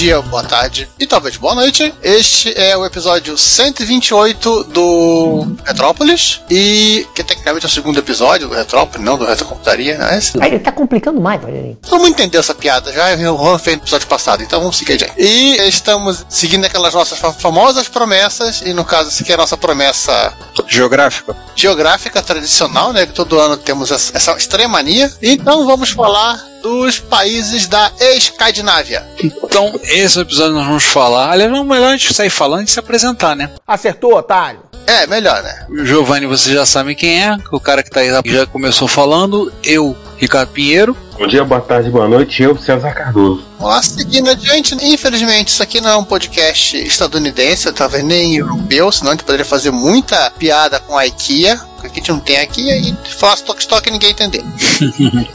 Dia, boa tarde e talvez boa noite. Este é o episódio 128 do Retrópolis e que tecnicamente é o segundo episódio do Retrópolis, não do Retrocomputaria, né? Aí ele tá complicando mais, Rogerinho. Vamos entender essa piada já, o Juan fez no episódio passado, então vamos seguir adiante. E estamos seguindo aquelas nossas fa- famosas promessas, e no caso, essa aqui é a nossa promessa Geográfica. geográfica tradicional, né? Que todo ano temos essa, essa estranha mania. Então vamos falar dos países da Escandinávia. Então, esse episódio nós vamos falar. Aliás, não, melhor a gente sair falando e se apresentar, né? Acertou, otário? É, melhor, né? Giovanni, vocês já sabem quem é, o cara que tá aí já começou falando. Eu, Ricardo Pinheiro. Bom dia, boa tarde, boa noite. Eu, César Cardoso. Vamos lá, seguindo adiante. Infelizmente, isso aqui não é um podcast estadunidense, talvez nem europeu, senão a gente poderia fazer muita piada com a IKEA. porque Aqui a gente não tem aqui e falar toque-toque e ninguém entender.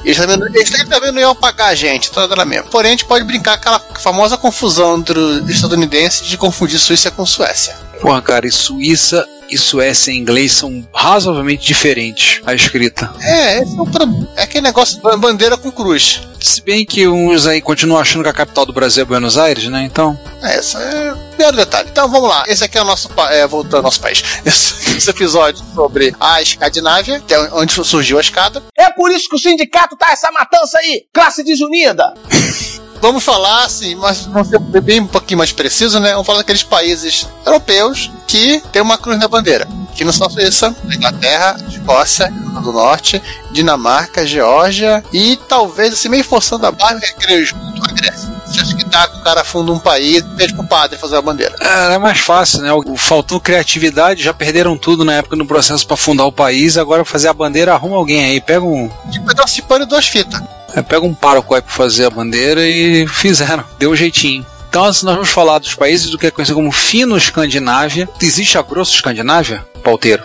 eles, também, eles também não iam pagar a gente, toda ela mesmo. Porém, a gente pode brincar com aquela famosa confusão entre os estadunidenses de confundir Suíça com Suécia. Porra, cara, e Suíça e Suécia em inglês são razoavelmente diferentes a escrita. É, esse é o problema. É aquele negócio de bandeira com cruz. Se bem que uns aí continuam achando que a capital do Brasil é Buenos Aires, né? Então. É, esse é o primeiro detalhe. Então vamos lá. Esse aqui é o nosso. pa- É, voltando ao nosso país. Esse, esse episódio sobre a Escandinávia, que é onde surgiu a escada. É por isso que o sindicato tá essa matança aí, classe desunida. Vamos falar assim, mas vamos ser bem um pouquinho mais preciso, né? Vamos falar daqueles países europeus que tem uma cruz na bandeira. Que não são Suíça, Inglaterra, Escócia, do Norte, Dinamarca, Geórgia e talvez assim, meio forçando a barra, creio junto a Grécia. Você acha que tá, o cara funda um país, pede pro padre fazer a bandeira. É, é mais fácil, né? O- Faltou criatividade, já perderam tudo na época no processo pra fundar o país, agora fazer a bandeira, arruma alguém aí, pega um. Tipo, é um pano e duas fitas. É, pega um pároco aí pra fazer a bandeira e fizeram, deu um jeitinho. Então, assim, nós vamos falar dos países do que é conhecido como Fino-Escandinávia. Existe a Grosso-Escandinávia, pauteiro?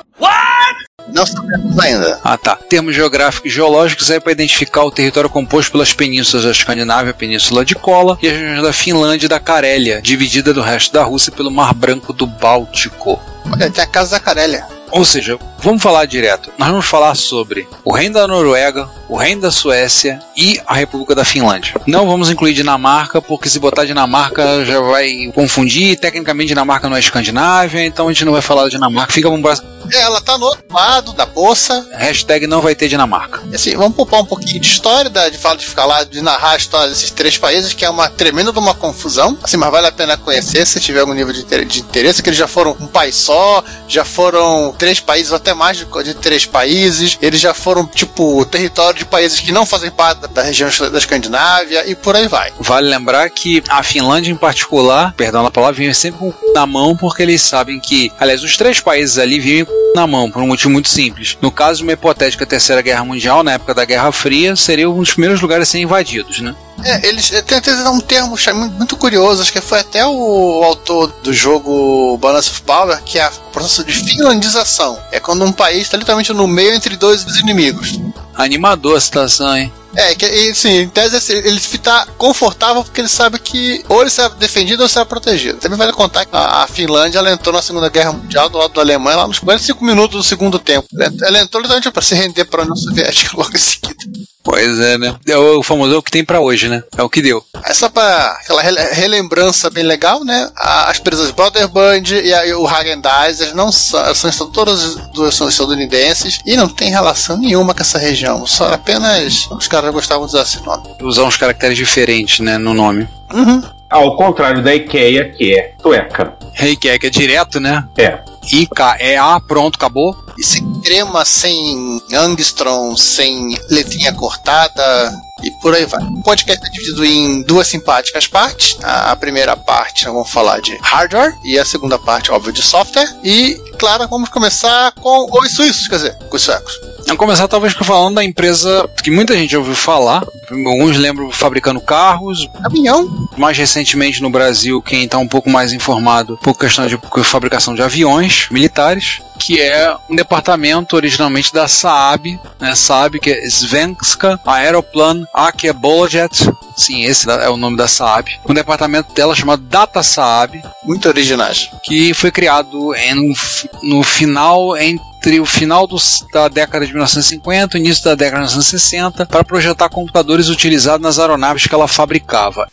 Não sabemos ainda. Ah, tá. Termos geográficos e geológicos aí para identificar o território composto pelas penínsulas da Escandinávia, a Península de Kola e as regiões da Finlândia e da Carélia, dividida do resto da Rússia pelo Mar Branco do Báltico. Olha, tem a casa da Carélia. Ou seja, vamos falar direto. Nós vamos falar sobre o Reino da Noruega, o Reino da Suécia e a República da Finlândia. Não vamos incluir Dinamarca, porque se botar Dinamarca já vai confundir. Tecnicamente, Dinamarca não é Escandinávia, então a gente não vai falar da Dinamarca. Fica um braço. Ela tá no outro lado da poça. Hashtag não vai ter Dinamarca. Assim, vamos poupar um pouquinho de história, da- de falar de ficar lá, de narrar a história desses três países, que é uma tremenda de uma confusão. Assim, mas vale a pena conhecer se tiver algum nível de, de interesse, que eles já foram um país só, já foram três países, até mais de, três países. Eles já foram, tipo, território de países que não fazem parte da, região da Escandinávia e por aí vai. Vale lembrar que a Finlândia em particular, perdão a palavra, vive sempre com o cu na mão, porque eles sabem que, aliás, os três países ali vivem com cu na mão, por um motivo muito simples. No caso de uma hipotética terceira guerra mundial, na época da Guerra Fria, seria um dos primeiros lugares a serem invadidos, né? É, eles eh, tem até um termo muito curioso, acho que foi até o autor do jogo Balance of Power, que é o processo de finlandização. É quando um país está literalmente no meio entre dois inimigos. Animador a situação, hein? É, que, e, sim, em tese assim, ele fica confortável porque ele sabe que ou ele será defendido ou será protegido. Também vale contar que a, a Finlândia ela entrou na Segunda Guerra Mundial do lado da Alemanha lá nos 45 minutos do segundo tempo. Ela, ela entrou literalmente para se render para a União Soviética logo em seguida. Pois é, né? É o famoso é o que tem pra hoje, né? É o que deu. É só para aquela rele- relembrança bem legal, né? As empresas Brotherband e, a- e o Häagen-Dazs não são, são todas do- são estadunidenses e não tem relação nenhuma com essa região. Só apenas os caras gostavam de usar esse nome. Usar uns caracteres diferentes, né, no nome. Uhum. Ao contrário da IKEA, que é sueca. É que é direto, né? É. I-K-E-A, pronto, acabou. E sem crema, sem angstrom, sem letrinha cortada e por aí vai. O podcast é dividido em duas simpáticas partes. A a primeira parte nós vamos falar de hardware e a segunda parte, óbvio, de software. E, claro, vamos começar com os suíços, quer dizer, com os suecos. Vamos começar talvez falando da empresa que muita gente ouviu falar. Alguns lembram fabricando carros. Caminhão. Mais recentemente no Brasil, quem está um pouco mais informado por questão de fabricação de aviões militares, que é um departamento originalmente da Saab, né? Saab que é Svenska Aeroplan Akebolojet. Sim, esse é o nome da Saab. Um departamento dela chamado Data Saab, Muito originais. que foi criado em- no final entre o final da década de 1950 e o início da década de 1960 para projetar computadores utilizados nas aeronaves que ela fabricava.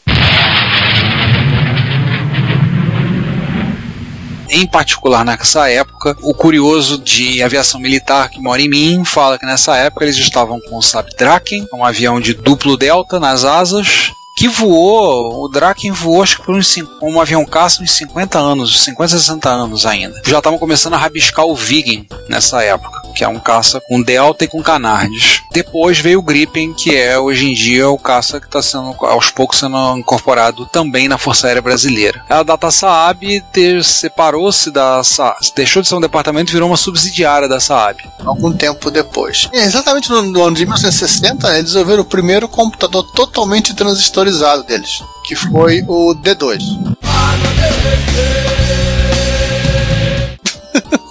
Em particular nessa época, o curioso de aviação militar que mora em mim fala que nessa época eles estavam com o Saab Draken, um avião de duplo delta nas asas, que voou, o Draken voou acho que por uns, um avião caça uns 50 anos, 50, 60 anos ainda. Já estavam começando a rabiscar o Viggen nessa época, que é um caça com Delta e com Canardes. Depois veio o Gripen, que é hoje em dia o caça que está sendo aos poucos sendo incorporado também na Força Aérea Brasileira. A Data Saab separou-se da Sa- deixou de ser um departamento e virou uma subsidiária da Saab. algum tempo depois. E exatamente no, no ano de 1960, eles desenvolveram o primeiro computador totalmente deles, que foi o D2.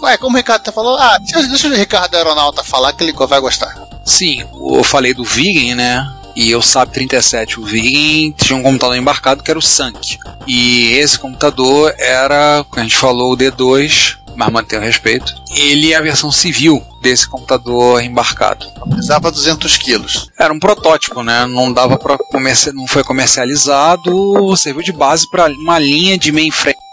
Ué, como o Ricardo tá falando, ah, deixa, deixa o Ricardo Aeronauta falar que ele vai gostar. Sim, eu falei do Viggen, né? E eu sabe 37, o Viggen tinha um computador embarcado que era o Sank. E esse computador era, como a gente falou, o D2, mas mantém o respeito. Ele é a versão civil desse computador embarcado. Pesava 200 quilos. Era um protótipo, né? Não dava para comerci... não foi comercializado, serviu de base para uma linha de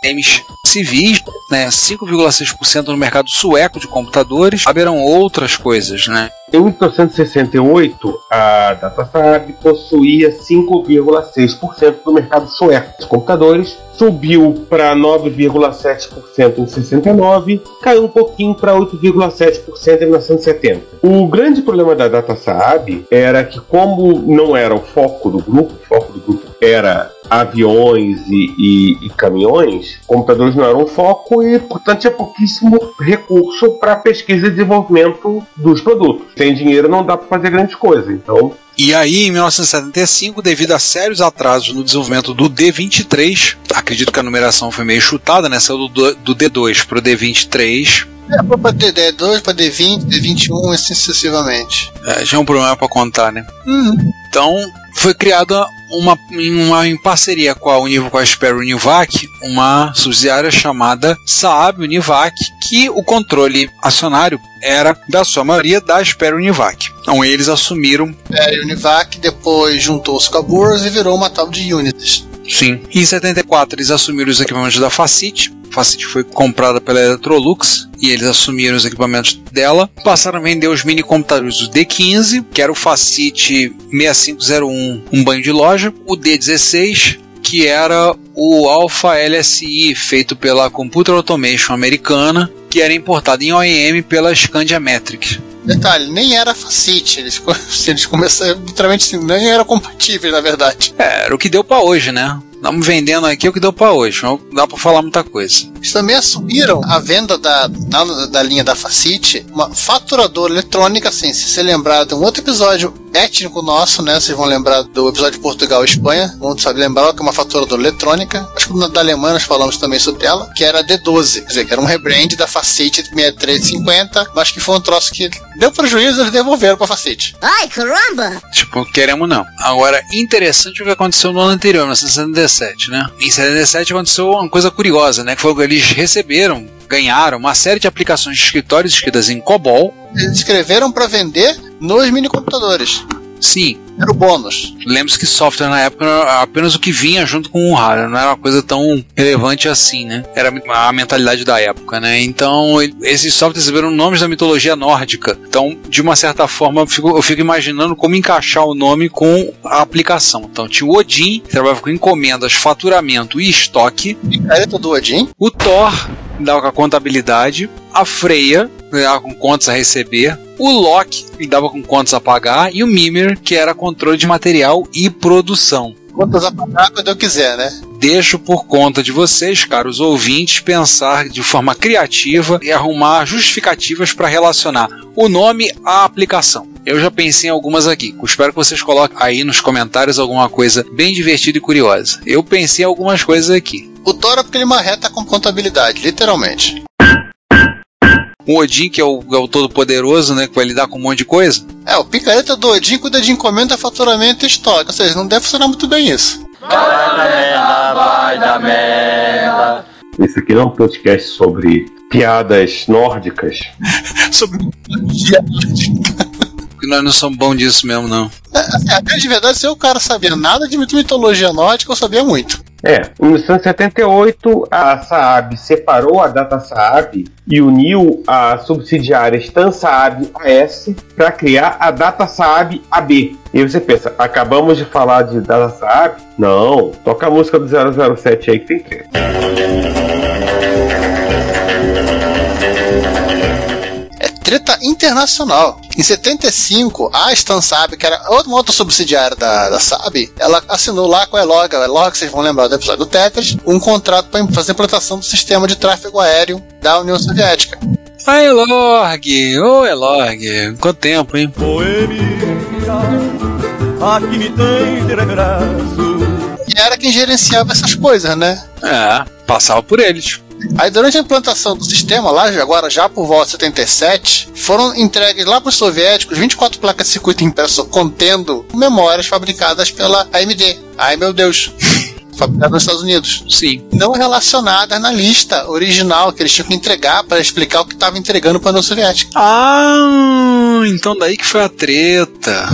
mainframes civis, né? 5,6% no mercado sueco de computadores. Haverão outras coisas, né? Em 1968, a Data Saab possuía 5,6% do mercado sueco de computadores, subiu para 9,7% em 69, caiu um pouquinho para 8,7% em 1970. O grande problema da Data Saab era que, como não era o foco do grupo, o foco do grupo era aviões e, e- e caminhões, computadores não eram o foco e, portanto, tinha pouquíssimo recurso para pesquisa e desenvolvimento dos produtos. Sem dinheiro não dá para fazer grandes coisas. Então, E aí, em 1975, devido a sérios atrasos no desenvolvimento do D23, acredito que a numeração foi meio chutada, né? Saiu do, do D2 para o D23. É, pra D2, pra D20, D21 e assim sucessivamente. É, já é um problema para contar, né? Uhum. Então, foi criada uma, uma em parceria com a, Univ, com a Sperry Univac, uma subsidiária chamada Saab Univac, que o controle acionário era, da sua maioria, da Sperry Univac. Então, eles assumiram É, Univac depois juntou-se com a Burs e virou uma tal de Unities. Sim. Em 74 eles assumiram os equipamentos da Facit. Facit foi comprada pela Electrolux e eles assumiram os equipamentos dela. Passaram a vender os mini computadores do D15, que era o Facit 6501, um banho de loja, o D16, que era o Alpha LSI, feito pela Computer Automation americana, que era importado em OEM pela Scandia Metric. Detalhe, nem era Facite, eles, eles começaram literalmente assim, nem era compatível na verdade. É, era o que deu pra hoje, né? Estamos vendendo aqui o que deu pra hoje, não dá pra falar muita coisa. Eles também assumiram a venda da, da, da linha da Facite, uma faturadora eletrônica, assim, se você lembrar de um outro episódio étnico nosso, né? Vocês vão lembrar do episódio de Portugal e Espanha, vão saber lembrar que é uma faturadora eletrônica. Acho que na da Alemanha nós falamos também sobre ela, que era a D12, quer dizer, que era um rebrand da Facite 6350, mas que foi um troço que deu prejuízo, eles devolveram pra Facite. Ai, caramba! Tipo, queremos não. Agora, interessante o que aconteceu no ano anterior, 1977, né? Em 77 aconteceu uma coisa curiosa, né? Que foi que eles receberam, ganharam uma série de aplicações de escritórios escritas em COBOL. Eles escreveram para vender nos minicomputadores. Sim, Era o bônus. Lembre-se que software na época era apenas o que vinha junto com o hardware, não era uma coisa tão relevante assim, né? Era a mentalidade da época, né? Então, esses softwares receberam nomes da mitologia nórdica. Então, de uma certa forma, eu fico, eu fico imaginando como encaixar o nome com a aplicação. Então, tinha o Odin, que trabalhava com encomendas, faturamento e estoque. Picareta do Odin. O Thor lidava com a contabilidade, a Freya lidava com contas a receber, o Loki lidava com contas a pagar e o Mimir, que era controle de material e produção. Quantas a pagar quando eu quiser, né? Deixo por conta de vocês, caros ouvintes, pensar de forma criativa e arrumar justificativas para relacionar o nome à aplicação. Eu já pensei em algumas aqui. Espero que vocês coloquem aí nos comentários alguma coisa bem divertida e curiosa. Eu pensei em algumas coisas aqui. O Thor é porque ele marreta com contabilidade, literalmente. O Odin, que é o, é o todo-poderoso, né? Que vai lidar com um monte de coisa. É, o picareta do Odin cuida de encomenda, faturamento e estoque. Ou seja, não deve funcionar muito bem isso. Esse aqui não é um podcast sobre piadas nórdicas. Sobre Porque nós não somos bons disso mesmo, não. Assim, a grande verdade, se o cara sabia nada de mitologia nórdica, eu sabia muito. É, em 1978, a Saab separou a Data Saab e uniu a subsidiária Stan Saab AS para criar a Data Saab AB. E você pensa, acabamos de falar de Data Saab? Não, toca a música do 007 aí que tem treta. Treta internacional. Em 75, a Stan Saab, que era outra, uma outra subsidiária da, da Saab, ela assinou lá com a Elog, a Elog, vocês vão lembrar do episódio do Tetris, um contrato para fazer implantação do sistema de tráfego aéreo da União Soviética. Ah, Elorg! Ô, Elorg! Quanto tempo, hein? Aqui me tem de regresso. E era quem gerenciava essas coisas, né? É, passava por eles. Aí durante a implantação do sistema, lá agora já por volta de 77, foram entregues lá para os soviéticos 24 placas de circuito impresso contendo memórias fabricadas pela AMD. Ai meu Deus! Fabricadas nos Estados Unidos. Sim. Não relacionadas na lista original que eles tinham que entregar para explicar o que estava entregando para a União Soviética. Ah, então daí que foi a treta.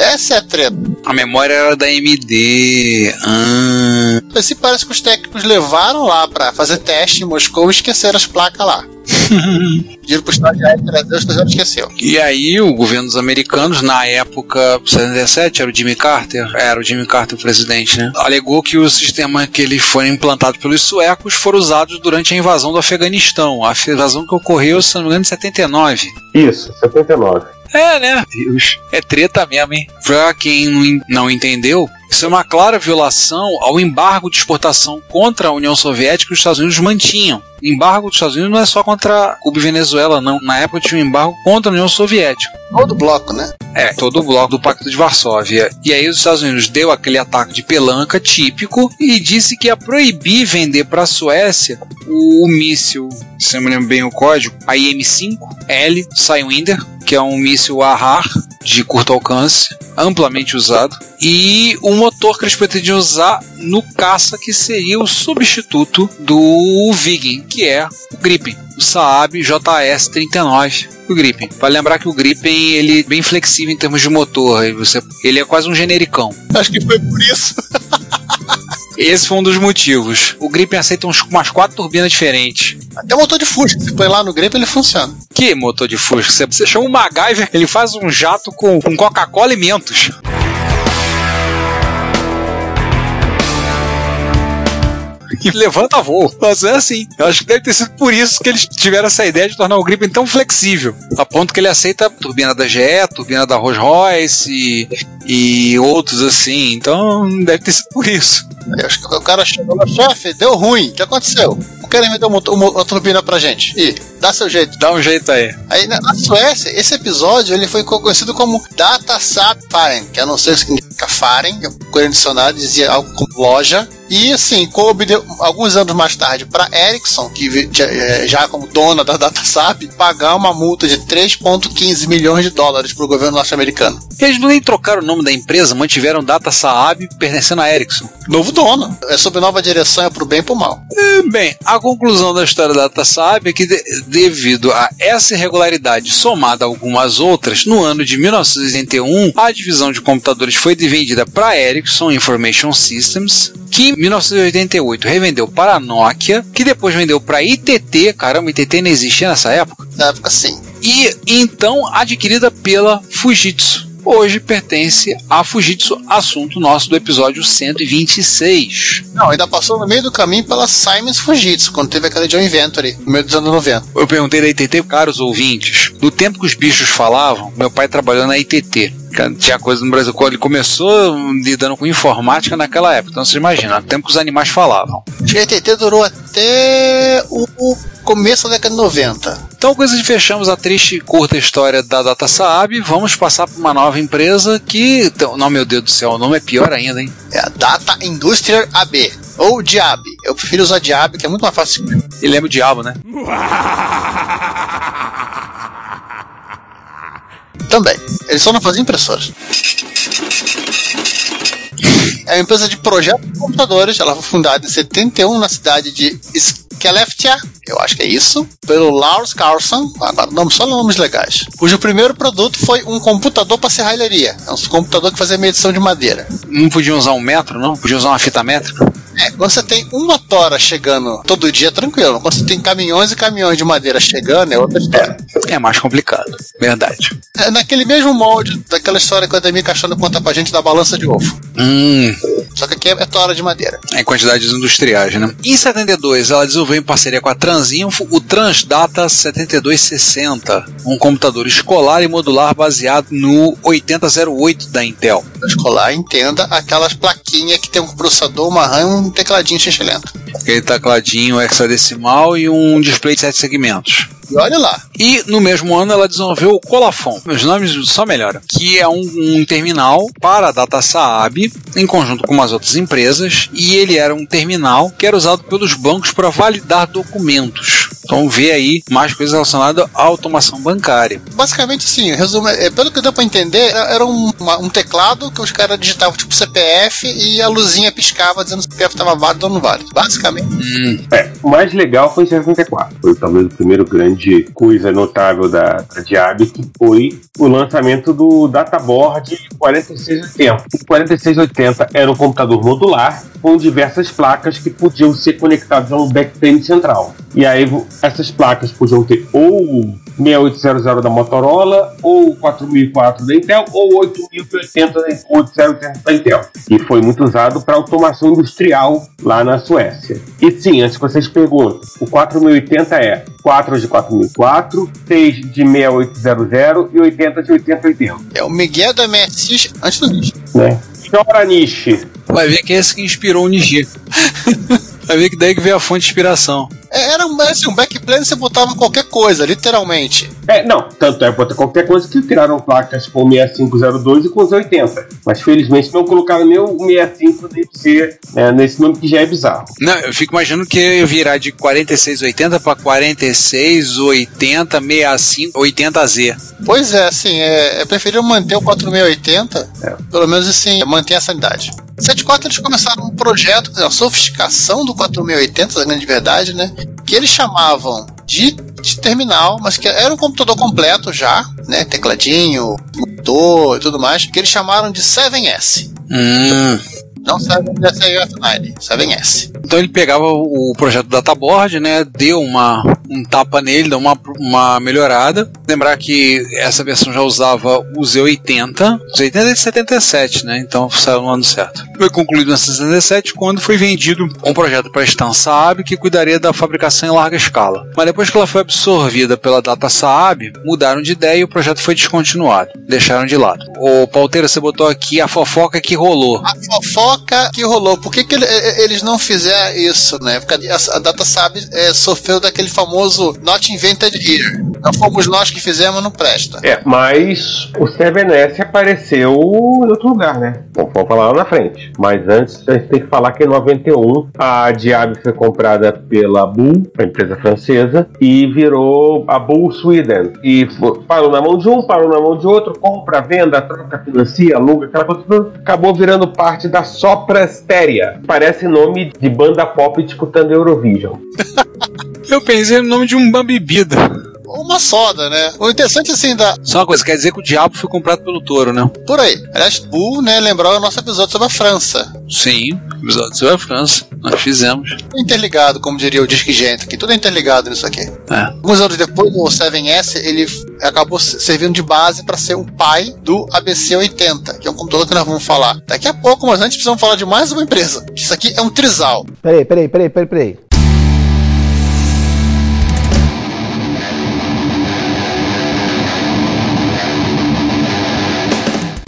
Essa é a treta. A memória era da AMD. Ah. Se parece que os técnicos levaram lá para fazer teste em Moscou e esqueceram as placas lá. Pediram pro estagiário trazer, o estagiário esqueceu. E aí, o governo dos americanos, na época 77, era o Jimmy Carter, era o Jimmy Carter o presidente, né? Alegou que o sistema que eles foram implantados pelos suecos foram usados durante a invasão do Afeganistão. A invasão que ocorreu, se não me engano, em 79. Isso, 79. É, né? Deus. É treta mesmo, hein? Pra quem não en- não entendeu, isso é uma clara violação ao embargo de exportação contra a União Soviética que os Estados Unidos mantinham. O embargo dos Estados Unidos não é só contra Cuba e Venezuela, não. Na época tinha um embargo contra a União Soviética. Todo bloco, né? É, todo o bloco do Pacto de Varsóvia. E aí os Estados Unidos deu aquele ataque de pelanca típico e disse que ia proibir vender para a Suécia o, míssil, se eu me lembro bem o código, a IM-5L Sidewinder, que é um míssil AHAR de curto alcance, amplamente usado, e o motor que eles pretendiam usar no caça que seria o substituto do Viggen, que é o Gripen, o Saab JS-39 o Gripen. Vale lembrar que o Gripen ele é bem flexível em termos de motor, você, ele é quase um genericão. Acho que foi por isso. Esse foi um dos motivos. O Gripen aceita uns, umas quatro turbinas diferentes. Até o motor de Fusca, se põe lá no Grip, ele funciona. Que motor de Fusca? Você, você chama o MacGyver, ele faz um jato com, com Coca-Cola e Mentos. E levanta voo. Mas é assim. Eu acho que deve ter sido por isso que eles tiveram essa ideia de tornar o Gripen tão flexível. A ponto que ele aceita a turbina da GE, turbina da Rolls Royce e, e outros assim. Então deve ter sido por isso. Eu acho que o cara chegou lá, chefe, deu ruim. O que aconteceu? Não querem vender uma, uma, uma turbina pra gente. Ih, dá seu jeito. Dá um jeito aí. Aí na, na Suécia, esse episódio ele foi conhecido como Data Sap Faren, que eu não sei o que significa Faren, eu procurei no dicionário, dizia algo como loja, E assim, coube de- alguns anos mais tarde para Ericsson, que vi- já, já como dona da DataSap, pagar uma multa de 3,15 milhões de dólares para o governo norte-americano. Eles nem trocaram o nome da empresa, mantiveram Data Saab pertencendo a Ericsson. Novo dono. É sob nova direção, é pro bem e pro mal. Bem, a conclusão da história da Data Saab é que, de- devido a essa irregularidade somada a algumas outras, no ano de 1981, a divisão de computadores foi vendida para a Ericsson Information Systems, que 1988 revendeu para a Nokia, que depois vendeu para a ITT, caramba, ITT não existia nessa época, Na época, sim. e então adquirida pela Fujitsu. Hoje pertence à Fujitsu, assunto nosso do episódio 126. Não, ainda passou no meio do caminho pela Siemens Fujitsu, quando teve aquela Joe Inventory, no meio dos anos 90. Eu perguntei da ITT, caros ouvintes, no tempo que os bichos falavam, meu pai trabalhou na ITT. Tinha coisa no Brasil, ele começou lidando com informática naquela época, então você imagina, no tempo que os animais falavam. A ETT durou até o o começo da década de 90. Então, coisa de fechamos a triste e curta história da Data Saab, vamos passar para uma nova empresa que, então, não meu Deus do céu, o nome é pior ainda, hein? É a Data Industrial AB, ou DIAB. Eu prefiro usar DIAB, que é muito mais fácil. Ele lembra o diabo, né? Também. Eles só não faziam impressoras. É uma empresa de projeto de computadores. Ela foi fundada em 71 na cidade de Skellefteå, eu acho que é isso, pelo Lars Carlson. Agora, nome, só nomes legais. Cujo primeiro produto foi um computador para serralheria. É um computador que fazia medição de madeira. Não podiam usar um metro, não? Podia usar uma fita métrica? É, quando você tem uma tora chegando todo dia, tranquilo. Quando você tem caminhões e caminhões de madeira chegando, é outra história. É mais complicado, verdade. É naquele mesmo molde daquela história que o Ademir Caixano conta pra gente da balança de ovo. Hum, Só que aqui é, é tora de madeira. em quantidades industriais, né? Em 72, ela desenvolveu em parceria com a Transinfo o Transdata 7260, um computador escolar e modular baseado no 8008 da Intel. escolar entenda aquelas plaquinhas que tem um processador, uma RAM e um tecladinho xixelento. Aquele tecladinho hexadecimal e um display de 7 segmentos. E olha lá, E no mesmo ano ela desenvolveu o Colafon, os nomes só melhoram, que é um, um terminal para a Data Saab, em conjunto com umas outras empresas, e ele era um terminal que era usado pelos bancos para validar documentos. Então vê aí mais coisas relacionadas à automação bancária. basicamente assim, resumo, é, pelo que deu pra entender, era era um, uma- um teclado que os caras digitavam tipo CPF e a luzinha piscava dizendo se o CPF estava válido ou não válido. Basicamente. É, o mais legal foi em 64. Foi talvez o primeiro grande coisa notável da, da Diab, que foi o lançamento do Databoard 4680. O 4680 era um computador modular com diversas placas que podiam ser conectadas a um backplane central. E aí essas placas podiam ter ou 6800 da Motorola, ou 4004 da Intel, ou 8080 da 8080 da Intel. E foi muito usado para automação industrial lá na Suécia. E sim, antes que vocês perguntem, o 4080 é 4 de 4004, 6 de 6800 e 80 de 8080. É o Miguel da MSX antes do lixo. Né? Chora niche. Vai ver que é esse que inspirou o Niji. Vai ver que daí que veio a fonte de inspiração. É, Era um, assim, um backplane você botava qualquer coisa, literalmente. É, não, tanto é bota qualquer coisa que tiraram placas com 6502 e com os 80. Mas felizmente não colocaram nem o 65 nem o C né, nesse nome que já é bizarro. Não, eu fico imaginando que ia virar de 4680 para 4680 65 80Z. Pois é, assim, é, é preferível manter o 4680, pelo menos assim, manter a sanidade. 74 eles começaram um projeto, a sofisticação do 4680, da grande verdade, né? Que eles chamavam de, de terminal, mas que era um computador completo já, né? Tecladinho, motor e tudo mais, que eles chamaram de 7S. Hum. Não 7S 7S. Então ele pegava o projeto Databoard, né? Deu uma, um tapa nele, deu uma, uma melhorada. Lembrar que essa versão já usava o Z80. O Z80 é de 77, né? Então saiu no ano certo. Foi concluído em 67 quando foi vendido um projeto para a Stan Saab que cuidaria da fabricação em larga escala. Mas depois que ela foi absorvida pela Data Saab, mudaram de ideia e o projeto foi descontinuado. Deixaram de lado. Ô, Palteira, você botou aqui a fofoca que rolou. A fofoca que rolou, por que, que ele- e- eles não fizeram isso, né? Porque a, a Data Saab é, sofreu daquele famoso Not Invented Here. Não fomos nós que fizemos, não presta. É, mas o 7S apareceu em outro lugar, né? Vamos vamos falar lá na frente. Mas antes, a gente tem que falar que em 91 a Diab foi comprada pela Bull, a empresa francesa, e virou a Bull Sweden. E parou na mão de um, parou na mão de outro, compra, venda, troca, financia, aluga, aquela coisa. Acabou virando parte da Soprasteria. Parece nome de banda pop disputando Eurovision. Eu pensei no nome de uma bebida. Uma soda, né? O interessante, assim, da, Só uma coisa, quer dizer que o diabo foi comprado pelo touro, né? por aí. Aliás, Bull, né, lembrou o nosso episódio sobre a França. Sim, episódio sobre a França. Nós fizemos. Interligado, como diria o Disque Gente, que tudo é interligado nisso aqui. É. Alguns anos depois, o 7S ele acabou servindo de base para ser o pai do ABC80, que é um computador que nós vamos falar daqui a pouco, mas antes precisamos falar de mais uma empresa. Isso aqui é um trisal. Peraí, peraí, peraí, peraí, peraí.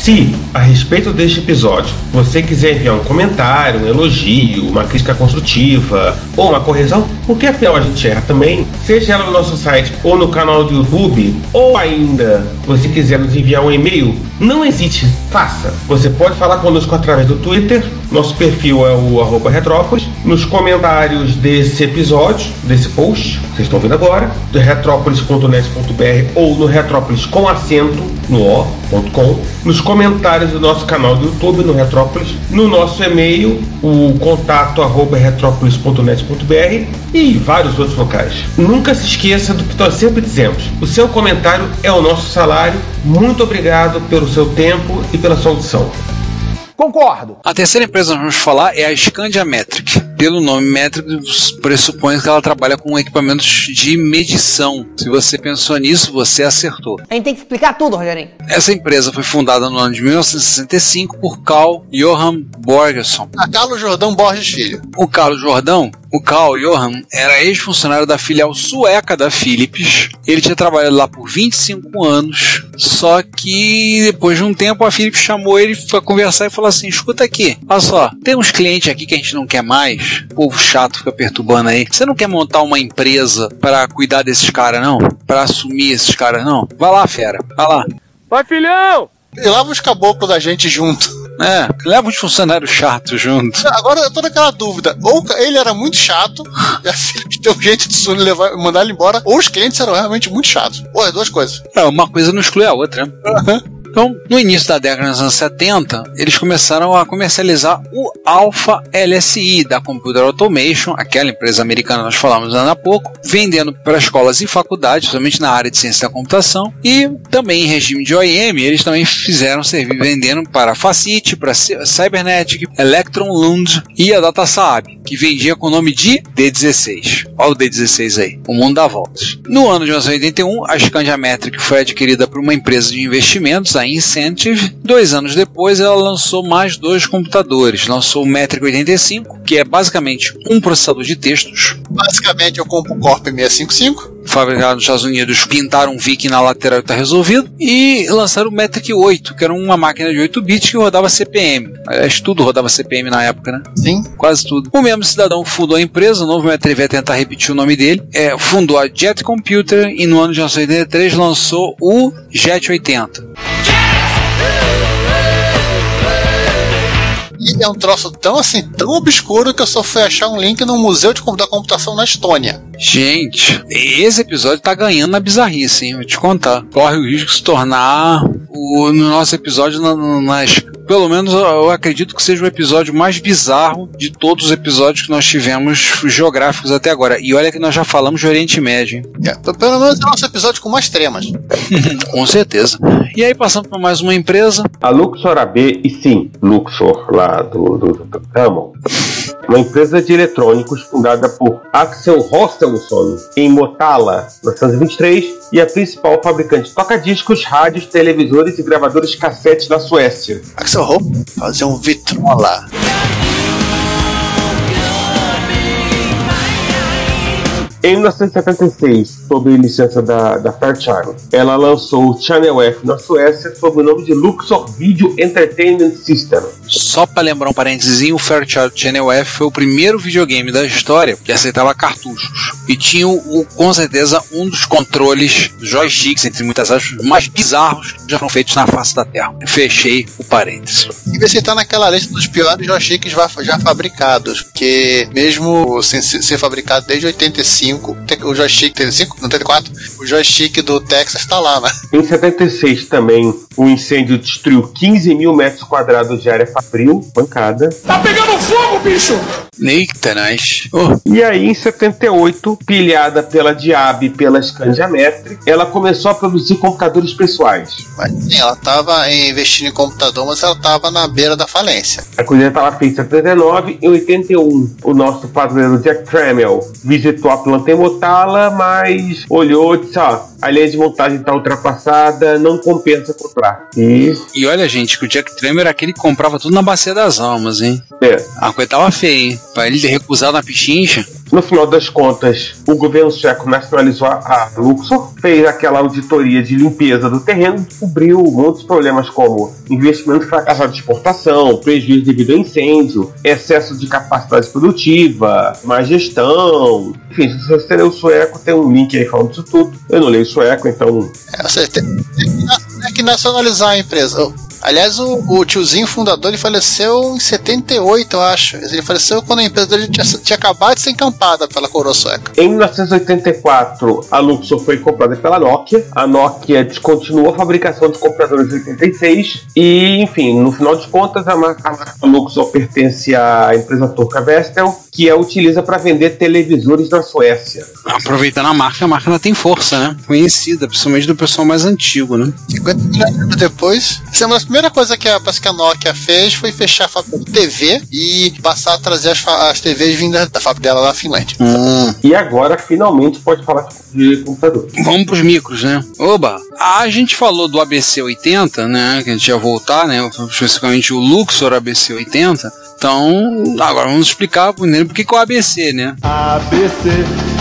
Se, a respeito deste episódio, você quiser enviar um comentário, um elogio, uma crítica construtiva ou uma correção, porque afinal a gente erra também, seja ela no nosso site ou no canal do YouTube, ou ainda você quiser nos enviar um e-mail, não hesite, faça. Você pode falar conosco através do Twitter, nosso perfil é o arroba Retrópolis, nos comentários desse episódio, desse post, vocês estão vendo agora, do retrópolis.net.br ou no Retrópolis com acento no o.com, nos comentários do nosso canal do YouTube no Retrópolis, no nosso e-mail, o contato arroba retrópolis.net.br e vários outros locais. Nunca se esqueça do que nós sempre dizemos: o seu comentário é o nosso salário. Muito obrigado pelo seu tempo e pela sua audição. Concordo. A terceira empresa que nós vamos falar é a Scandia Metric. Pelo nome Metric, pressupõe que ela trabalha com equipamentos de medição. Se você pensou nisso, você acertou. A gente tem que explicar tudo, Rogerinho. Essa empresa foi fundada no ano de 1965 por Carl Johan Borgerson. A Carlos Jordão Borges Filho. O Carlos Jordão, o Carl Johan, era ex-funcionário da filial sueca da Philips. Ele tinha trabalhado lá por 25 anos, só que depois de um tempo a Philips chamou ele para conversar e falou assim: escuta aqui, olha só, tem uns clientes aqui que a gente não quer mais, o povo chato fica perturbando aí. Você não quer montar uma empresa para cuidar desses caras, não? Para assumir esses caras, não? Vai lá, fera, vai lá. Vai, filhão! E leva os caboclos da gente junto. É, leva uns funcionários chatos junto. Agora eu tô naquela dúvida. Ou ele era muito chato, e a Philips deu um jeito de Sony levar, mandar ele embora, ou os clientes eram realmente muito chatos. Ou as duas coisas. É, uma coisa não exclui a outra. né? Então, no início da década dos anos 70, eles começaram a comercializar o Alpha LSI da Computer Automation, aquela empresa americana que nós falamos há pouco, vendendo para escolas e faculdades, somente na área de ciência da computação, e também em regime de OEM, eles também fizeram servir vendendo para Facit, para Cy- Cybernetic, Electron Lund e a DataSaab, que vendia com o nome de D16. Olha o D16 aí, o mundo dá voltas. No ano de 1981, a Scandia Metric foi adquirida por uma empresa de investimentos, a Incentive. Dois anos depois, ela lançou mais dois computadores. Lançou o Metric 85, que é basicamente um processador de textos, Basicamente eu compro o Corp 655. Fabricado nos Estados Unidos, pintaram um VIC na lateral e está resolvido. E lançaram o Metric 8, que era uma máquina de 8 bits que rodava CPM. Aliás, tudo rodava CPM na época, né? Sim. Quase tudo. O mesmo cidadão fundou a empresa, o novo me atrevi a tentar repetir o nome dele. É, fundou a Jet Computer e no ano de 1983 lançou o Jet 80. E é um troço tão assim, tão obscuro que eu só fui achar um link no Museu de da Computação na Estônia. Gente, esse episódio tá ganhando na bizarrice, hein? Vou te contar. Corre o risco de se tornar o, no nosso episódio na- na- nas. Pelo menos eu- acredito que seja o episódio mais bizarro de todos os episódios que nós tivemos geográficos até agora. E olha que nós já falamos de Oriente Médio, hein? É, p- pelo menos é o nosso episódio com mais tremas. Com certeza. E aí, passando para mais uma empresa, A Luxor AB, e sim, Luxor, lá do, do, do Camel, uma empresa de eletrônicos fundada por Axel Hostelson em Motala, 1923, e a principal fabricante de toca-discos, rádios, televisores e gravadores cassete da Suécia. Axel Hope fazer um vitrola. Em 1976, sobre licença da, da Fairchild. Ela lançou o Channel F na Suécia sob o nome de Luxor Video Entertainment System. Só para lembrar um parênteses, o Fairchild Channel F foi o primeiro videogame da história que aceitava cartuchos e tinha o, com certeza um dos controles joysticks, entre muitas aspas, mais bizarros que já foram feitos na face da Terra. Fechei o parênteses. E você está naquela lista dos piores joysticks já fabricados, porque mesmo sem ser fabricado desde 85, o joystick 35 74, o joystick do Texas tá lá, né? Em 76 também, o incêndio destruiu 15 mil metros quadrados de área fabril, pancada. Tá pegando fogo, bicho! Eita, nós. Oh, E aí, em 78, pilhada pela Diab e pela Scandiametric, ela começou a produzir computadores pessoais. Ela tava investindo em computador, mas ela tava na beira da falência. A coisa estava feita em 79 e 81. O nosso padroeiro Jack Tramiel visitou a planta em Motala, mas olhou e disse: ó, a linha de montagem está ultrapassada, não compensa comprar. E E olha, gente, que o Jack Tremor era aquele que comprava tudo na Bacia das Almas, hein? é, A coisa tava feia, hein? Pra ele ter recusado na pichincha. No final das contas, o governo sueco nacionalizou a a Luxor, fez aquela auditoria de limpeza do terreno descobriu muitos problemas como investimento fracassado de exportação, prejuízo devido ao incêndio, excesso de capacidade produtiva, má gestão. Enfim, se você ler o sueco, tem um link aí falando disso tudo. Eu não leio sueco, então É, você tem, tem que nacionalizar a empresa. Aliás, o, o tiozinho fundador ele faleceu em 78, eu acho. Ele faleceu quando a empresa dele tinha, tinha acabado de ser encampada pela coroa sueca. Em 1984, a Luxor foi comprada pela Nokia. A Nokia descontinuou a fabricação de computadores em 86. E, enfim, no final de contas, a marca, a marca Luxor pertence à empresa turca Vestel, que a utiliza para vender televisores na Suécia. Aproveitando a marca, a marca ainda tem força, né? Conhecida, principalmente do pessoal mais antigo, né? 50 anos depois. Essa primeiras coisas que a, parece que a Nokia fez foi fechar a fábrica de TV e passar a trazer as, as TVs vindas da fábrica dela na Finlândia. Hum. E agora, finalmente, pode falar de computador. Vamos pros micros, né? Oba! A gente falou do ABC80, né? Que a gente ia voltar, né? Especificamente o Luxor ABC80. Então, agora vamos explicar primeiro por que que é o ABC, né? ABC.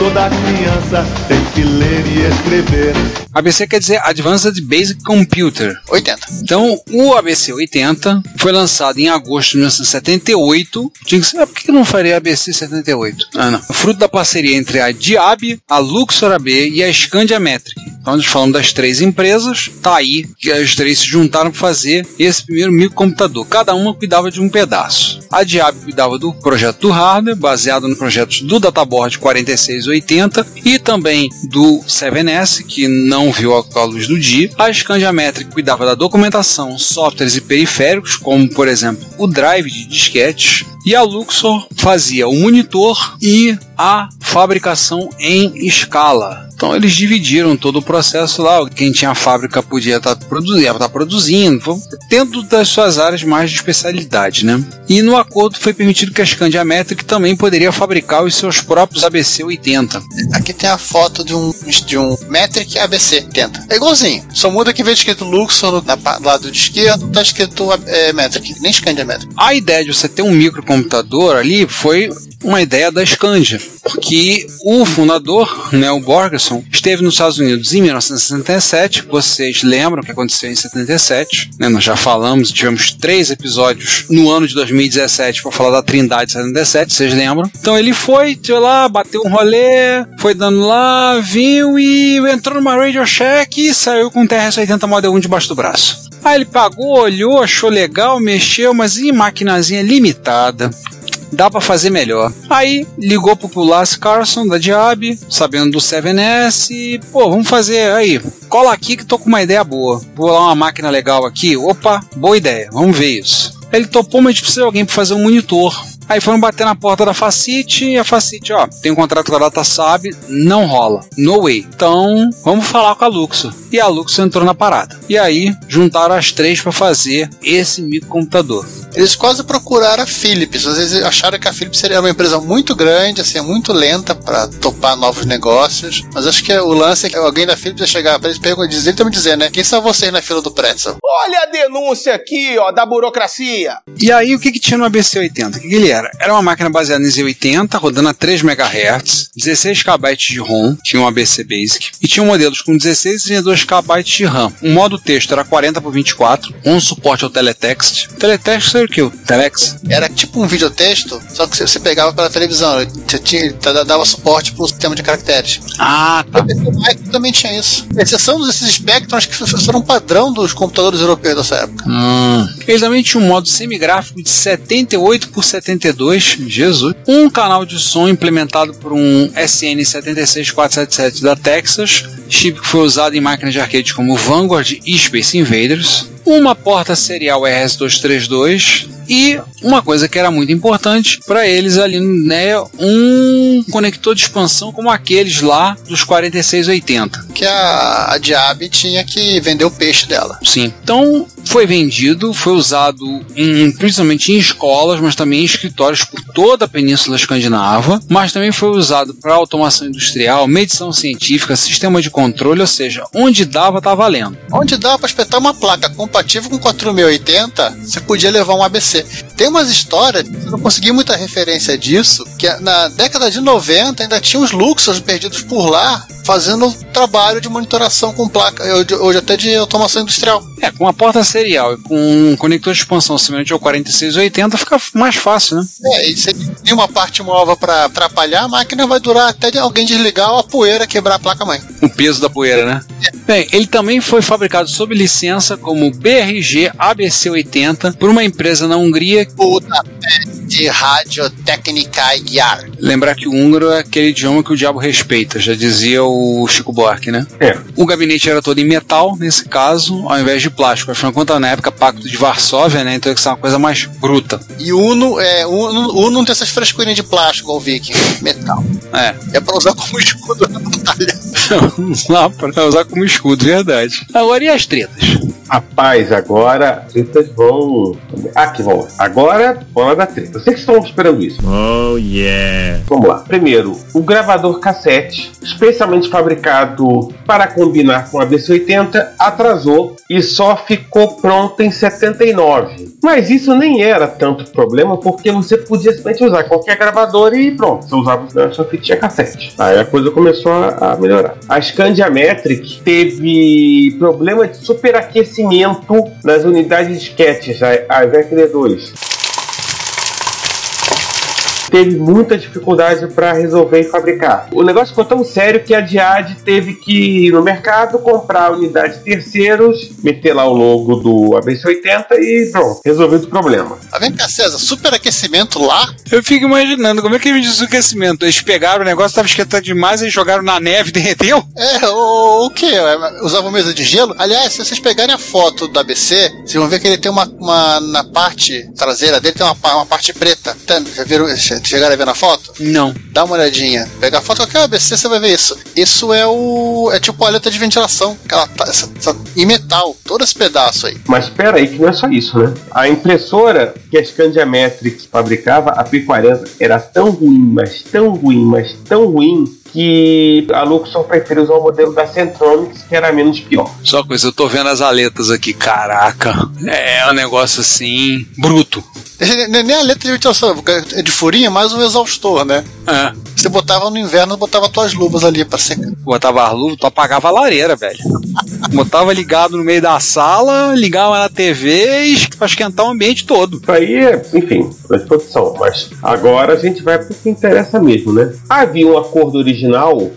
Toda criança tem que ler e escrever. ABC quer dizer Advanced Basic Computer. 80. Então, o ABC 80 foi lançado em agosto de 1978. Tinha que ser, ah, por que não faria ABC 78? Ah, não. Fruto da parceria entre a Diab, a Luxor AB e a Scandia Metric. Então, nós falamos das três empresas, tá aí que as três se juntaram para fazer esse primeiro microcomputador. Cada uma cuidava de um pedaço. A Diab cuidava do projeto do hardware, baseado no projeto do Databoard 4680 e também do 7S, que não viu a luz do dia. A Scandia Metric cuidava da documentação, softwares e periféricos, como por exemplo o drive de disquetes. E a Luxor fazia o monitor e a fabricação em escala. Então eles dividiram todo o processo lá. Quem tinha a fábrica podia estar produzindo, ia estar produzindo, foi dentro das suas áreas mais de especialidade, né? E no acordo foi permitido que a Scandia Metric também poderia fabricar os seus próprios ABC 80. Aqui tem a foto de um, de um Metric ABC 80. É igualzinho. Só muda que em vez de escrito Luxor no na pa- lado de esquerdo, tá escrito é, Metric. Nem Scandia Metric. A ideia de você ter um microcomputador ali foi uma ideia da Scandia, porque o fundador, né, o Esteve nos Estados Unidos em 1967. Vocês lembram o que aconteceu em 77? Né, nós já falamos, tivemos três episódios no ano de 2017 para falar da Trindade 77, vocês lembram? Então ele foi, foi lá, bateu um rolê, foi dando lá, viu e entrou numa Radio Shack e saiu com um TRS-80 Model 1 debaixo do braço. Aí ele pagou, olhou, achou legal, mexeu, mas em maquinazinha limitada dá pra fazer melhor. Aí ligou pro, pro Lars Carlson da Diab, sabendo do 7S, e, pô, vamos fazer aí. Cola aqui que tô com uma ideia boa. Vou lá uma máquina legal aqui. Opa, boa ideia, vamos ver isso. Ele topou, mas a gente precisa de alguém pra fazer um monitor. Aí foram bater na porta da Facite e a Facite, ó, tem um contrato com a DataSab, não rola. No way. Então, vamos falar com a Luxor. E a Luxor entrou na parada. E aí, juntaram as três para fazer esse microcomputador. Eles quase procuraram a Philips. Às vezes acharam que a Philips seria uma empresa muito grande, assim, muito lenta para topar novos negócios. Mas acho que o lance é que alguém da Philips ia chegar para eles e dizer, então me dizer, né? Quem são vocês na fila do pretzel? Olha a denúncia aqui, ó, da burocracia. E aí, o que, que tinha no ABC80? O que, que ele era? Era uma máquina baseada em Z80, rodando a 3 MHz, 16 KB de ROM, tinha um ABC Basic, e tinha modelos com 16 e 32 KB de RAM. O modo texto era 40 por 24, um suporte ao teletext. Teletext era o que? O Telex? Era tipo um videotexto, só que você pegava pela televisão. Você tinha, dava suporte para o sistema de caracteres. Ah, tá. O também tinha isso. Exceção desses Spectrum, que foram padrão dos computadores europeus dessa época. Hum. Ele também tinha um modo semigráfico de 78 por 72, Jesus. Um canal de som implementado por um SN76477 da Texas, chip que foi usado em máquinas de arcade como Vanguard e Space Invaders. Uma porta serial RS232 e uma coisa que era muito importante para eles ali, né, um conector de expansão como aqueles lá dos 4680. Que a, a tinha que vender o peixe dela. Sim. Então foi vendido, foi usado em, principalmente em escolas, mas também em escritórios por toda a Península Escandinava, mas também foi usado para automação industrial, medição científica, sistema de controle, ou seja, onde dava tá valendo. Onde dava para espetar uma placa compatível com 4680, você podia levar um ABC. Tem umas histórias, eu não consegui muita referência disso, que na década de 90 ainda tinha uns Luxors perdidos por lá, fazendo trabalho de monitoração com placa, hoje até de automação industrial. É, com a porta serial e com um conector de expansão semelhante ao 4680 fica mais fácil, né? É, e se tem uma parte móvel para atrapalhar, a máquina vai durar até alguém desligar ou a poeira quebrar a placa-mãe. O peso da poeira, né? É. Bem, ele também foi fabricado sob licença como BRG ABC80 por uma empresa na Hungria. De Radiotécnica Yar. Lembrar que o húngaro é aquele idioma que o diabo respeita, já dizia o Chico Buarque, né? É. O gabinete era todo em metal, nesse caso, ao invés de plástico. Afinal de contas, na época, Pacto de Varsóvia, né? Então, isso é uma coisa mais bruta. E Uno, é, Uno, Uno não tem essas frescurinhas de plástico, igual o Viking. Metal. É. É pra usar como escudo na batalha. Lá pra usar como escudo, verdade. Agora, e as tretas? Rapaz, agora as tretas vão. Aqui, vamos lá. Agora, bola da treta. Vocês que estão esperando isso. Oh, yeah. Vamos lá. Primeiro, o gravador cassete, especialmente fabricado para combinar com a BC80, atrasou e só ficou pronto em 79. Mas isso nem era tanto problema porque você podia simplesmente usar qualquer gravador e pronto, você usava a sua fitinha cassete. Aí a coisa começou a, a melhorar. A Scandiametric teve problema de superaquecimento nas unidades de disquetes, a, a VFD2 teve muita dificuldade para resolver e fabricar. O negócio ficou tão sério que a Diad teve que ir no mercado comprar unidades de terceiros, meter lá o logo do ABC80 e pronto, resolvido o problema. Tá vendo César? Superaquecimento lá? Eu fico imaginando como é que ele diz o aquecimento. Eles pegaram o negócio, estava esquentando demais, e jogaram na neve, derreteu? É, o, o que? Usavam mesa de gelo? Aliás, se vocês pegarem a foto do ABC, vocês vão ver que ele tem uma, uma na parte traseira dele tem uma, uma parte preta. Tá, já viram? Chegaram a ver na foto? Não. Dá uma olhadinha. Pega a foto qualquer ABC, você vai ver isso. Isso é o. É tipo a aleta de ventilação. Aquela, essa, essa, em metal. Todo esse pedaço aí. Mas espera aí que não é só isso, né? A impressora que a Scandiametrics fabricava, a P40, era tão ruim, mas tão ruim, mas tão ruim que a Luxor prefere usar o modelo da Centronics, que era menos pior. Só coisa, eu tô vendo as aletas aqui, caraca. É um negócio assim, bruto. Nem a letra de ventilação, é de furinha, mais um exaustor, né? É. Você botava no inverno, botava tuas luvas ali pra secar. Botava as luvas, tu apagava a lareira, velho. Botava ligado no meio da sala, ligava na TV e pra esquentar o ambiente todo. Isso aí é, enfim, produção. Mas agora a gente vai pro que interessa mesmo, né? Havia um acordo original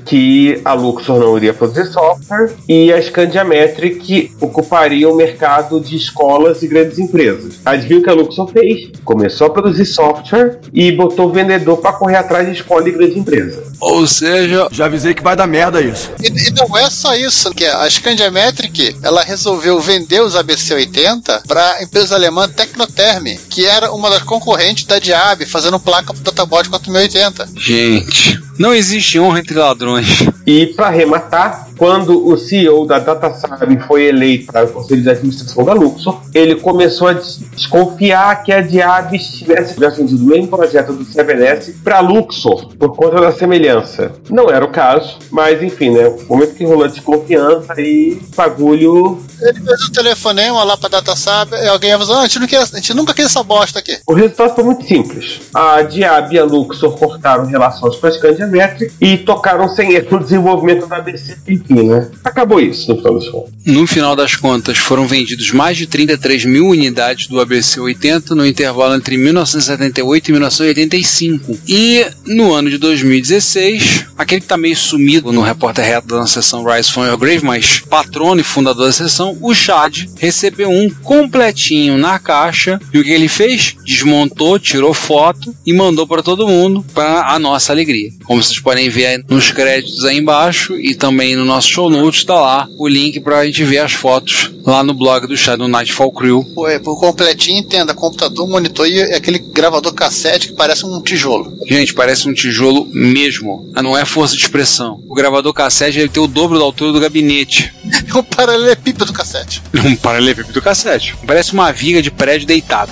que a Luxor não iria produzir software e a Scandiametric ocuparia o mercado de escolas e grandes empresas. Adivinha o que a Luxor fez? Começou a produzir software e botou o vendedor para correr atrás de escola e grande empresa. Ou seja, Já avisei que vai dar merda isso. E, e não é só isso, que a Scandiametric ela resolveu vender os ABC80 para a empresa alemã Technotherm, que era uma das concorrentes da Diab, fazendo placa pro Databot 4080. gente, não existe honra entre ladrões. E para arrematar, quando o CEO da DataSab foi eleito para o conselho de administração da Luxor, ele começou a des- desconfiar que a Diab tivesse vendido o mesmo projeto do CBS para Luxor, por conta da semelhança. Não era o caso, mas enfim, né? O momento que rolou a desconfiança e bagulho. Ele fez um telefonema lá pra DataSab e alguém avisou: "Ah, a gente, não quer, a gente nunca quis essa bosta aqui. O resultado foi muito simples. A Diab e a Luxor cortaram relações com a Scandiametric e tocaram sem erro no desenvolvimento da ABC né? Acabou isso no final das contas. No final das contas, foram vendidos mais de 33 mil unidades do ABC-80 no intervalo entre 1978 e 1985. E no ano de 2016, aquele que está meio sumido no repórter reto da sessão Rise from Your Grave, mas patrono e fundador da sessão, o Chad, recebeu um completinho na caixa. E o que ele fez? Desmontou, tirou foto e mandou para todo mundo, para a nossa alegria. Como vocês podem ver nos créditos aí embaixo e também no nosso show notes está lá o link para a gente ver as fotos lá no blog do Chad, no Nightfall Crew. Pô, é, por completinho, entenda: computador, monitor e aquele gravador cassete que parece um tijolo. Gente, parece um tijolo mesmo. Não é força de expressão. O gravador cassete ele tem o dobro da altura do gabinete. É um paralelepípedo do cassete. Um paralelepípedo do cassete. Parece uma viga de prédio deitada.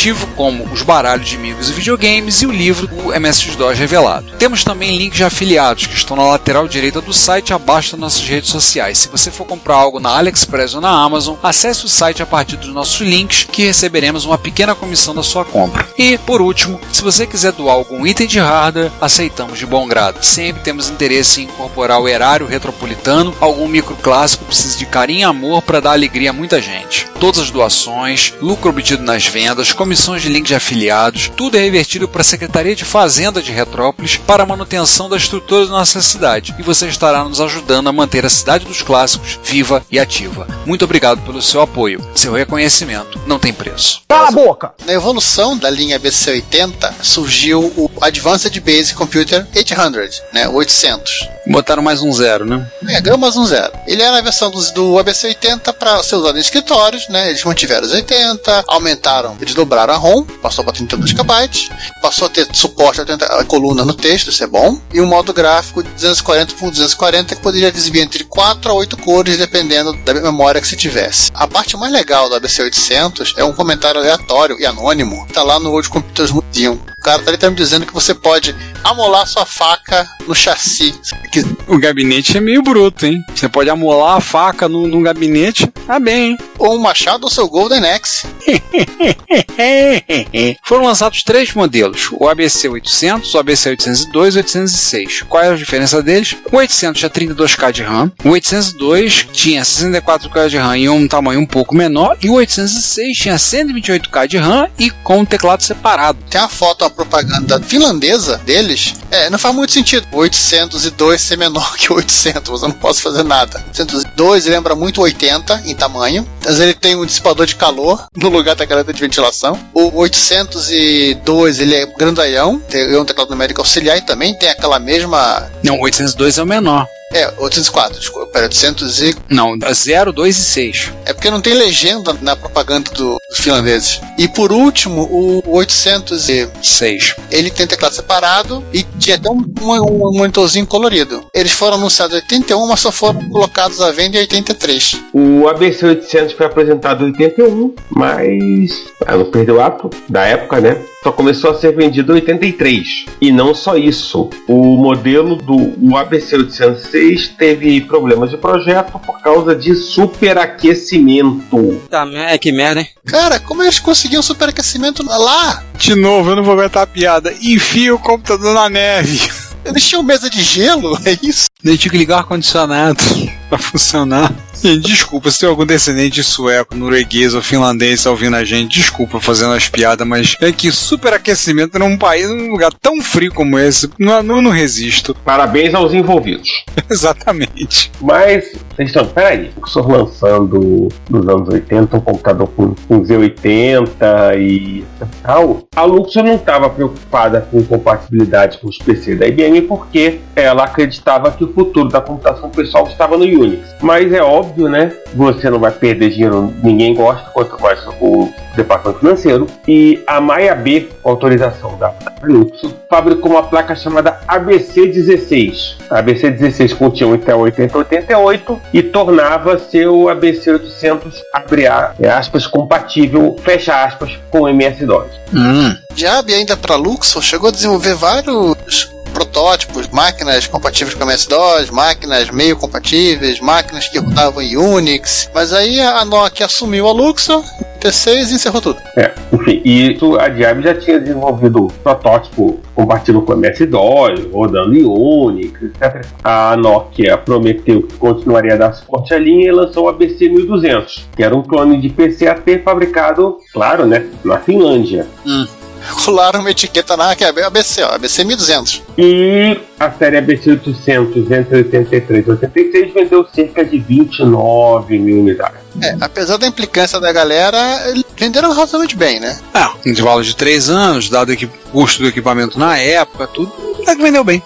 como os baralhos de amigos e videogames e o livro O MS-DOS Revelado. Temos também links de afiliados que estão na lateral direita do site abaixo das nossas redes sociais. Se você for comprar algo na AliExpress ou na Amazon, acesse o site a partir dos nossos links que receberemos uma pequena comissão da sua compra. E, por último, se você quiser doar algum item de hardware, aceitamos de bom grado. Sempre temos interesse em incorporar o erário retropolitano, algum microclássico precisa de carinho e amor para dar alegria a muita gente. Todas as doações, lucro obtido nas vendas, comissões de link de afiliados, tudo é revertido para a Secretaria de Fazenda de Retrópolis para a manutenção da estrutura da nossa cidade. E você estará nos ajudando a manter a cidade dos clássicos viva e ativa. Muito obrigado pelo seu apoio. Seu reconhecimento não tem preço. Cala a boca! Na evolução da linha BC80 surgiu o Advanced Basic Computer 800, né, o 800. Botaram mais um zero, né? É, ganhou mais um zero. Ele era a versão do, do ABC80 para ser usado em escritórios, né? Eles mantiveram os 80, aumentaram, eles dobraram a ROM, passou para 32 KB, passou a ter suporte a 80 a coluna no texto, isso é bom, e um modo gráfico de 240 por 240 que poderia exibir entre 4 a 8 cores, dependendo da memória que você tivesse. A parte mais legal do ABC800 é um comentário aleatório e anônimo, tá lá no World Computers Museum. O cara tá literalmente dizendo que você pode amolar sua faca no chassi. O gabinete é meio bruto, hein? Você pode amolar a faca no, no gabinete, tá bem, hein? ou um machado ou seu Golden Axe. Foram lançados três modelos, o ABC 800, o ABC 802 e o 806. Qual é a diferença deles? O 800 tinha 32K de RAM, o 802 tinha 64K de RAM e um tamanho um pouco menor, e o 806 tinha 128K de RAM e com um teclado separado. Tem uma foto, propaganda finlandesa deles. É, não faz muito sentido. O 802 ser menor que o 800, eu não posso fazer nada. O 802 lembra muito o 80 em tamanho, mas ele tem um dissipador de calor no lugar da garanta de ventilação. O 802 ele é grandaião, tem um teclado numérico auxiliar e também tem aquela mesma Não, o 802 é o menor. É, 804, desculpa, pera, 800 e... Não, 0, 2 e 6. É porque não tem legenda na propaganda do, dos finlandeses. E por último, o 806. 6. Ele tem teclado separado e tinha até um, um, um monitorzinho colorido. Eles foram anunciados em 81, mas só foram colocados à venda em 83. O ABC 800 foi apresentado em 81, mas ah, não perdeu o ato da época, né? Só começou a ser vendido em 83. E não só isso, o modelo do o ABC 806 teve problemas de projeto por causa de superaquecimento. Tá, é que merda, hein? Cara, como eles conseguiam superaquecimento lá? De novo, eu não vou aguentar a piada. Enfia o computador na neve. Eles tinham mesa de gelo, é isso? Daí tinha que ligar o ar-condicionado pra funcionar. Gente, desculpa se tem algum descendente sueco, norueguês ou finlandês tá ouvindo a gente. Desculpa fazendo as piadas, mas é que superaquecimento num país, num lugar tão frio como esse, não, não, não resisto. Parabéns aos envolvidos. Exatamente. Mas, então, peraí, o senhor lançando nos anos 80 um computador com, com Z80 e tal, a Luxor não estava preocupada com compatibilidade com os PC da IBM porque ela acreditava que o futuro da computação pessoal estava no Unix. Mas é óbvio, né? Você não vai perder dinheiro, ninguém gosta, quanto mais o departamento financeiro. E a Maia B, autorização da Luxor, fabricou uma placa chamada ABC16. A ABC16 continha Intel 8088 e tornava seu ABC800 abre aspas compatível, fecha aspas, com MS-DOS. Hum. Diab ainda para Luxor chegou a desenvolver vários protótipos, máquinas compatíveis com MS-DOS, máquinas meio compatíveis, máquinas que rodavam em Unix. Mas aí a Nokia assumiu a Luxor, T6 e encerrou tudo. É, enfim, e isso a Diab já tinha desenvolvido protótipo compatível com MS-DOS, rodando em Unix, etc. A Nokia prometeu que continuaria a dar suporte à linha e lançou o ABC 1200, que era um clone de PCAT fabricado, claro, né, na Finlândia. Hum. Colaram uma etiqueta na que é ABC, ó, ABC 1200. E a série ABC 800 entre 83 e 86 vendeu cerca de 29 mil unidades. É, apesar da implicância da galera, eles venderam razoavelmente bem, né? É, intervalo de 3 anos, dado o custo do equipamento na época, tudo, é que vendeu bem.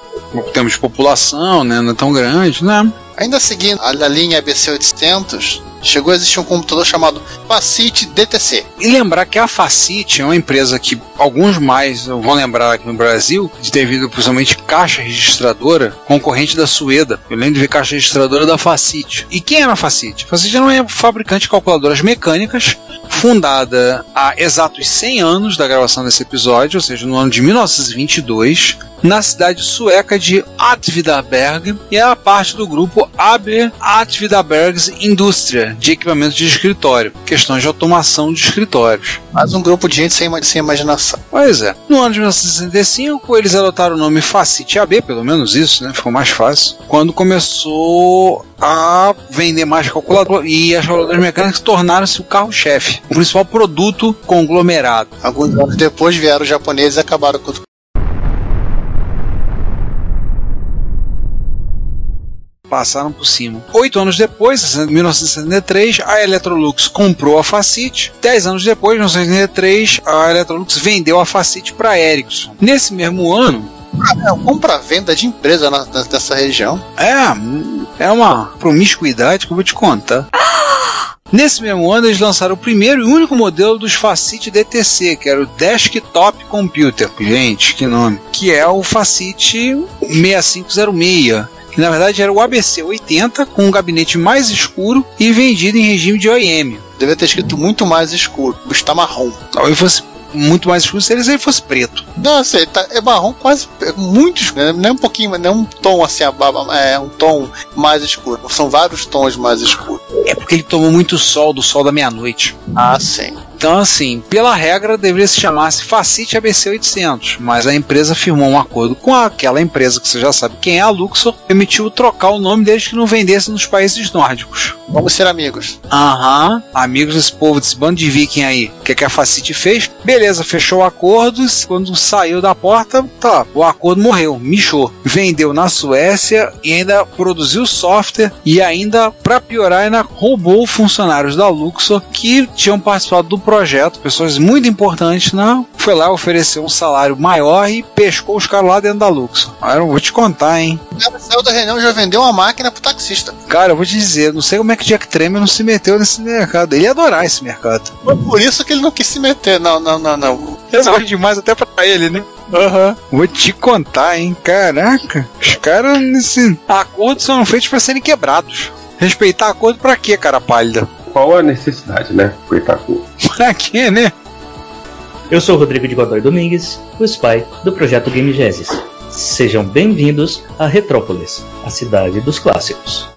Temos de população, né? Não é tão grande, né? Ainda seguindo a linha ABC 800, chegou a existir um computador chamado Facite DTC. E lembrar que a Facite é uma empresa que alguns mais vão lembrar aqui no Brasil, devido principalmente caixa registradora, concorrente da Sueda. Eu lembro de ver caixa registradora da Facite. E quem era a Facite? A Facite era uma fabricante de calculadoras mecânicas, fundada há exatos 100 anos da gravação desse episódio, ou seja, no ano de 1922, na cidade sueca de Atvidaberg e é a parte do grupo AB Atvidabergs Industria de equipamentos de escritório, questões de automação de escritórios. Mais um grupo de gente sem, sem imaginação. Pois é. No ano de 1965, eles adotaram o nome Facite AB, pelo menos isso, né? Ficou mais fácil. Quando começou a vender mais calculador e as calculadoras mecânicas tornaram-se o carro-chefe, o principal produto conglomerado. Alguns anos depois vieram os japoneses e acabaram com passaram por cima. Oito anos depois, em 1973, a Electrolux comprou a Facit. Dez anos depois, em 1973, a Electrolux vendeu a Facit para a Ericsson. Nesse mesmo ano, é, compra-venda de empresa na, nessa região. É, é uma promiscuidade que eu vou te contar. Nesse mesmo ano, eles lançaram o primeiro e único modelo dos Facit DTC, que era o Desktop Computer. Gente, que nome! Que é o Facit 6506 que na verdade era o ABC 80 com um gabinete mais escuro e vendido em regime de OEM. Deve ter escrito muito mais escuro, está marrom. Talvez fosse muito mais escuro se ele fosse preto. Não, sei, tá, é marrom quase é muito escuro, não é um pouquinho, não é um tom assim, é um tom mais escuro. São vários tons mais escuros. É porque ele tomou muito sol do sol da meia-noite. Ah, sim. Então, assim, pela regra deveria se chamar-se Facite ABC 800, mas a empresa firmou um acordo com aquela empresa que você já sabe quem é, a Luxor, permitiu trocar o nome desde que não vendesse nos países nórdicos. Vamos ser amigos. Aham, amigos desse povo, desse bando de viking aí. O que, é que a Facite fez? Beleza, fechou o acordo, quando saiu da porta, tá, o acordo morreu, michou. Vendeu na Suécia e ainda produziu software e ainda, para piorar, ainda roubou funcionários da Luxor que tinham participado do projeto, pessoas muito importantes na foi lá, ofereceu um salário maior e pescou os caras lá dentro da Luxor. Agora eu vou te contar, hein? O cara saiu da reunião e já vendeu uma máquina pro taxista. Cara, eu vou te dizer, não sei como é que Jack Tremor não se meteu nesse mercado. Ele ia adorar esse mercado. Foi por isso que ele não quis se meter. Não, não, não, não. Resolve demais até pra ele, né? Aham. Vou te contar, hein? Caraca. Os caras nesse. Acordos são feitos pra serem quebrados. Respeitar acordo pra quê, cara pálida? Qual a necessidade, né? Coitado. Pra quê, né? Eu sou Rodrigo de Godoy Domingues, o spy do projeto Game Genesis. Sejam bem-vindos a Retrópolis, a cidade dos clássicos.